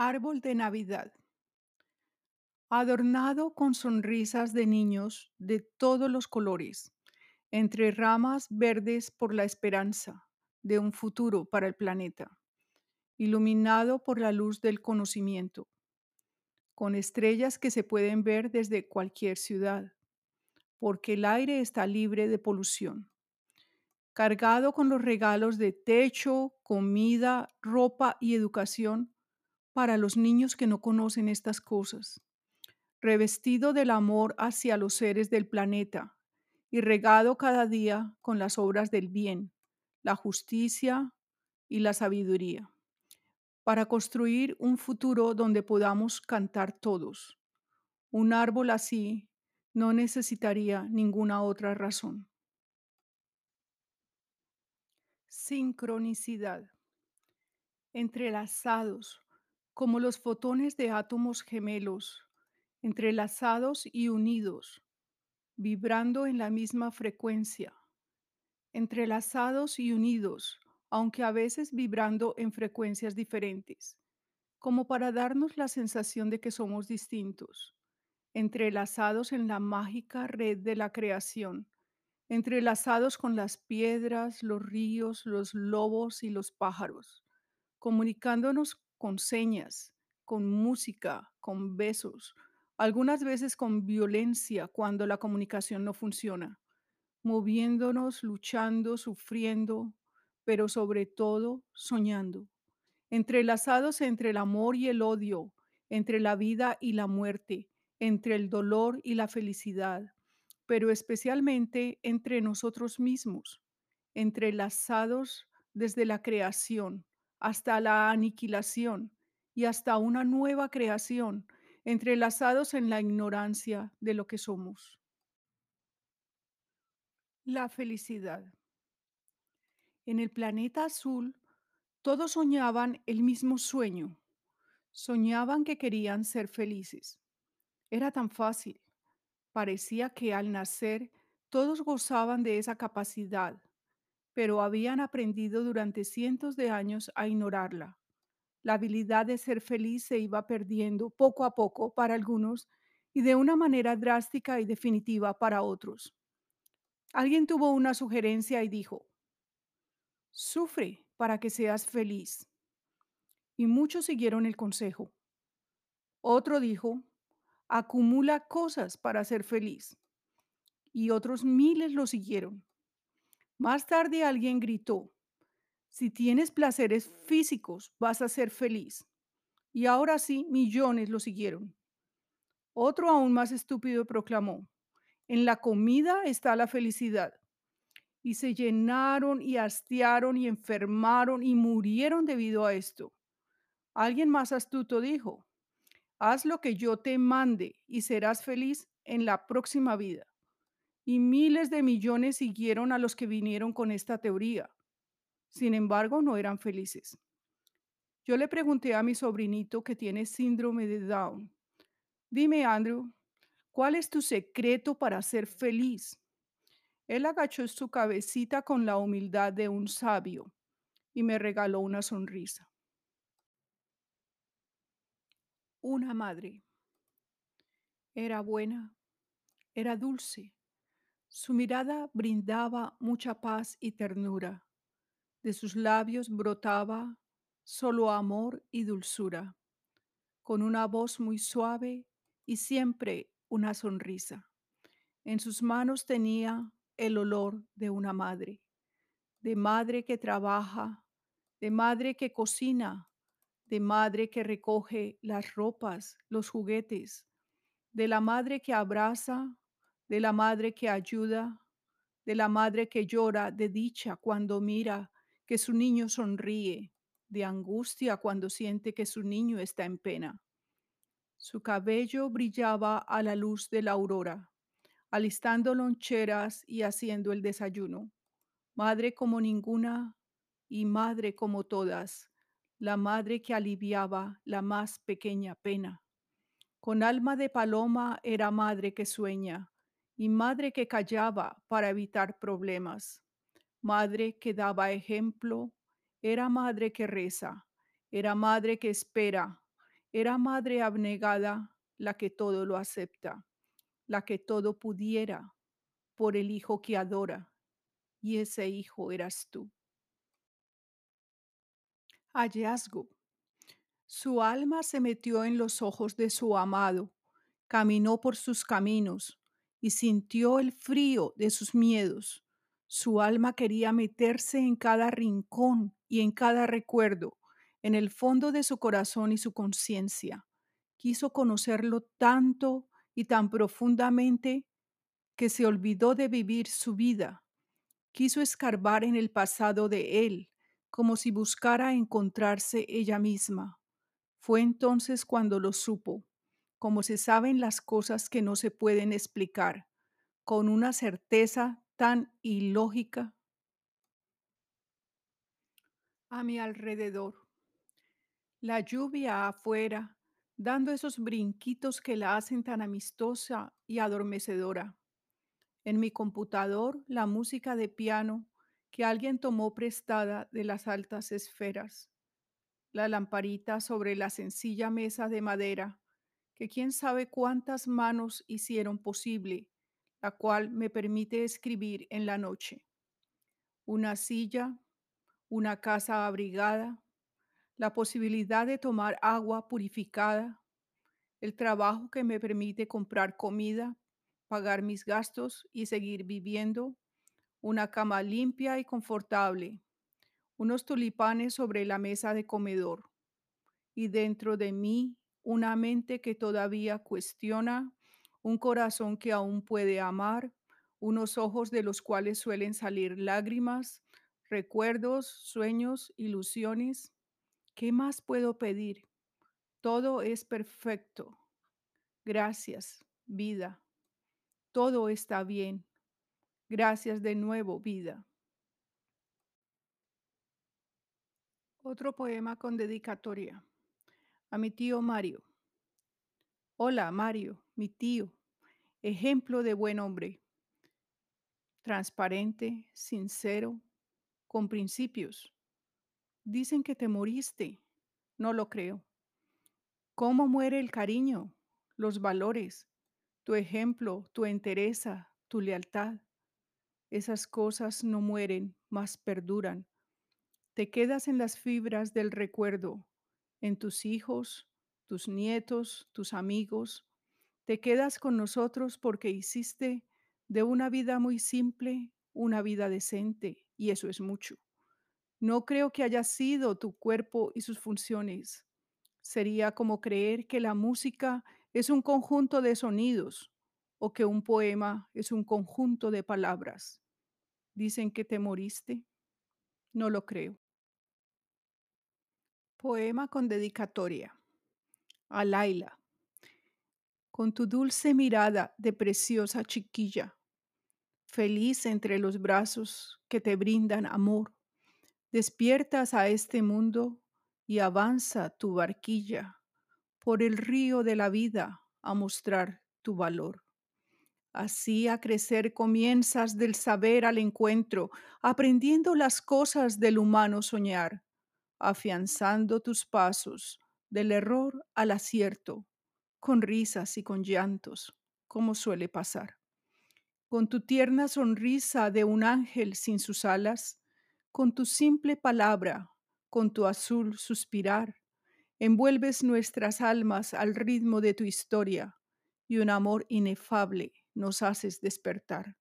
Árbol de Navidad, adornado con sonrisas de niños de todos los colores, entre ramas verdes por la esperanza de un futuro para el planeta, iluminado por la luz del conocimiento, con estrellas que se pueden ver desde cualquier ciudad, porque el aire está libre de polución, cargado con los regalos de techo, comida, ropa y educación para los niños que no conocen estas cosas, revestido del amor hacia los seres del planeta y regado cada día con las obras del bien, la justicia y la sabiduría, para construir un futuro donde podamos cantar todos. Un árbol así no necesitaría ninguna otra razón. Sincronicidad. Entrelazados, como los fotones de átomos gemelos, entrelazados y unidos, vibrando en la misma frecuencia, entrelazados y unidos, aunque a veces vibrando en frecuencias diferentes, como para darnos la sensación de que somos distintos, entrelazados en la mágica red de la creación, entrelazados con las piedras, los ríos, los lobos y los pájaros, comunicándonos con señas, con música, con besos, algunas veces con violencia cuando la comunicación no funciona, moviéndonos, luchando, sufriendo, pero sobre todo soñando, entrelazados entre el amor y el odio, entre la vida y la muerte, entre el dolor y la felicidad, pero especialmente entre nosotros mismos, entrelazados desde la creación hasta la aniquilación y hasta una nueva creación, entrelazados en la ignorancia de lo que somos. La felicidad. En el planeta azul, todos soñaban el mismo sueño. Soñaban que querían ser felices. Era tan fácil. Parecía que al nacer todos gozaban de esa capacidad, pero habían aprendido durante cientos de años a ignorarla. La habilidad de ser feliz se iba perdiendo poco a poco para algunos y de una manera drástica y definitiva para otros. Alguien tuvo una sugerencia y dijo, sufre para que seas feliz. Y muchos siguieron el consejo. Otro dijo, acumula cosas para ser feliz. Y otros miles lo siguieron. Más tarde alguien gritó, si tienes placeres físicos vas a ser feliz. Y ahora sí, millones lo siguieron. Otro aún más estúpido proclamó, en la comida está la felicidad. Y se llenaron y hastiaron y enfermaron y murieron debido a esto. Alguien más astuto dijo, haz lo que yo te mande y serás feliz en la próxima vida. Y miles de millones siguieron a los que vinieron con esta teoría. Sin embargo, no eran felices. Yo le pregunté a mi sobrinito que tiene síndrome de Down, dime Andrew, ¿cuál es tu secreto para ser feliz? Él agachó su cabecita con la humildad de un sabio y me regaló una sonrisa. Una madre. Era buena, era dulce. Su mirada brindaba mucha paz y ternura. De sus labios brotaba solo amor y dulzura, con una voz muy suave y siempre una sonrisa. En sus manos tenía el olor de una madre, de madre que trabaja, de madre que cocina, de madre que recoge las ropas, los juguetes, de la madre que abraza, de la madre que ayuda, de la madre que llora de dicha cuando mira que su niño sonríe, de angustia cuando siente que su niño está en pena. Su cabello brillaba a la luz de la aurora, alistando loncheras y haciendo el desayuno. Madre como ninguna y madre como todas, la madre que aliviaba la más pequeña pena. Con alma de paloma era madre que sueña y madre que callaba para evitar problemas. Madre que daba ejemplo era madre que reza, era madre que espera, Era madre abnegada la que todo lo acepta, la que todo pudiera por el hijo que adora, y ese hijo eras tú. Hallazgo. Su alma se metió en los ojos de su amado, caminó por sus caminos y sintió el frío de sus miedos. Su alma quería meterse en cada rincón y en cada recuerdo, en el fondo de su corazón y su conciencia. Quiso conocerlo tanto y tan profundamente que se olvidó de vivir su vida. Quiso escarbar en el pasado de él, como si buscara encontrarse ella misma. Fue entonces cuando lo supo, como se saben las cosas que no se pueden explicar, con una certeza tan ilógica a mi alrededor. La lluvia afuera, dando esos brinquitos que la hacen tan amistosa y adormecedora. En mi computador, la música de piano que alguien tomó prestada de las altas esferas. La lamparita sobre la sencilla mesa de madera que quién sabe cuántas manos hicieron posible, la cual me permite escribir en la noche. Una silla, una casa abrigada, la posibilidad de tomar agua purificada, el trabajo que me permite comprar comida, pagar mis gastos y seguir viviendo, una cama limpia y confortable, unos tulipanes sobre la mesa de comedor y dentro de mí una mente que todavía cuestiona, un corazón que aún puede amar, unos ojos de los cuales suelen salir lágrimas, recuerdos, sueños, ilusiones. ¿Qué más puedo pedir? Todo es perfecto. Gracias, vida. Todo está bien. Gracias de nuevo, vida. Otro poema con dedicatoria. A mi tío Mario. Hola, Mario, mi tío. Ejemplo de buen hombre. Transparente, sincero, con principios. Dicen que te moriste. No lo creo. ¿Cómo muere el cariño, los valores, tu ejemplo, tu entereza, tu lealtad? Esas cosas no mueren, mas perduran. Te quedas en las fibras del recuerdo, en tus hijos, tus nietos, tus amigos. Te quedas con nosotros porque hiciste de una vida muy simple una vida decente, y eso es mucho. No creo que haya sido tu cuerpo y sus funciones. Sería como creer que la música es un conjunto de sonidos o que un poema es un conjunto de palabras. Dicen que te moriste. No lo creo. Poema con dedicatoria. A Laila. Con tu dulce mirada de preciosa chiquilla, feliz entre los brazos que te brindan amor, despiertas a este mundo y avanza tu barquilla por el río de la vida a mostrar tu valor. Así a crecer comienzas del saber al encuentro, aprendiendo las cosas del humano soñar, afianzando tus pasos del error al acierto, con risas y con llantos, como suele pasar. Con tu tierna sonrisa de un ángel sin sus alas, con tu simple palabra, con tu azul suspirar, envuelves nuestras almas al ritmo de tu historia y un amor inefable nos haces despertar.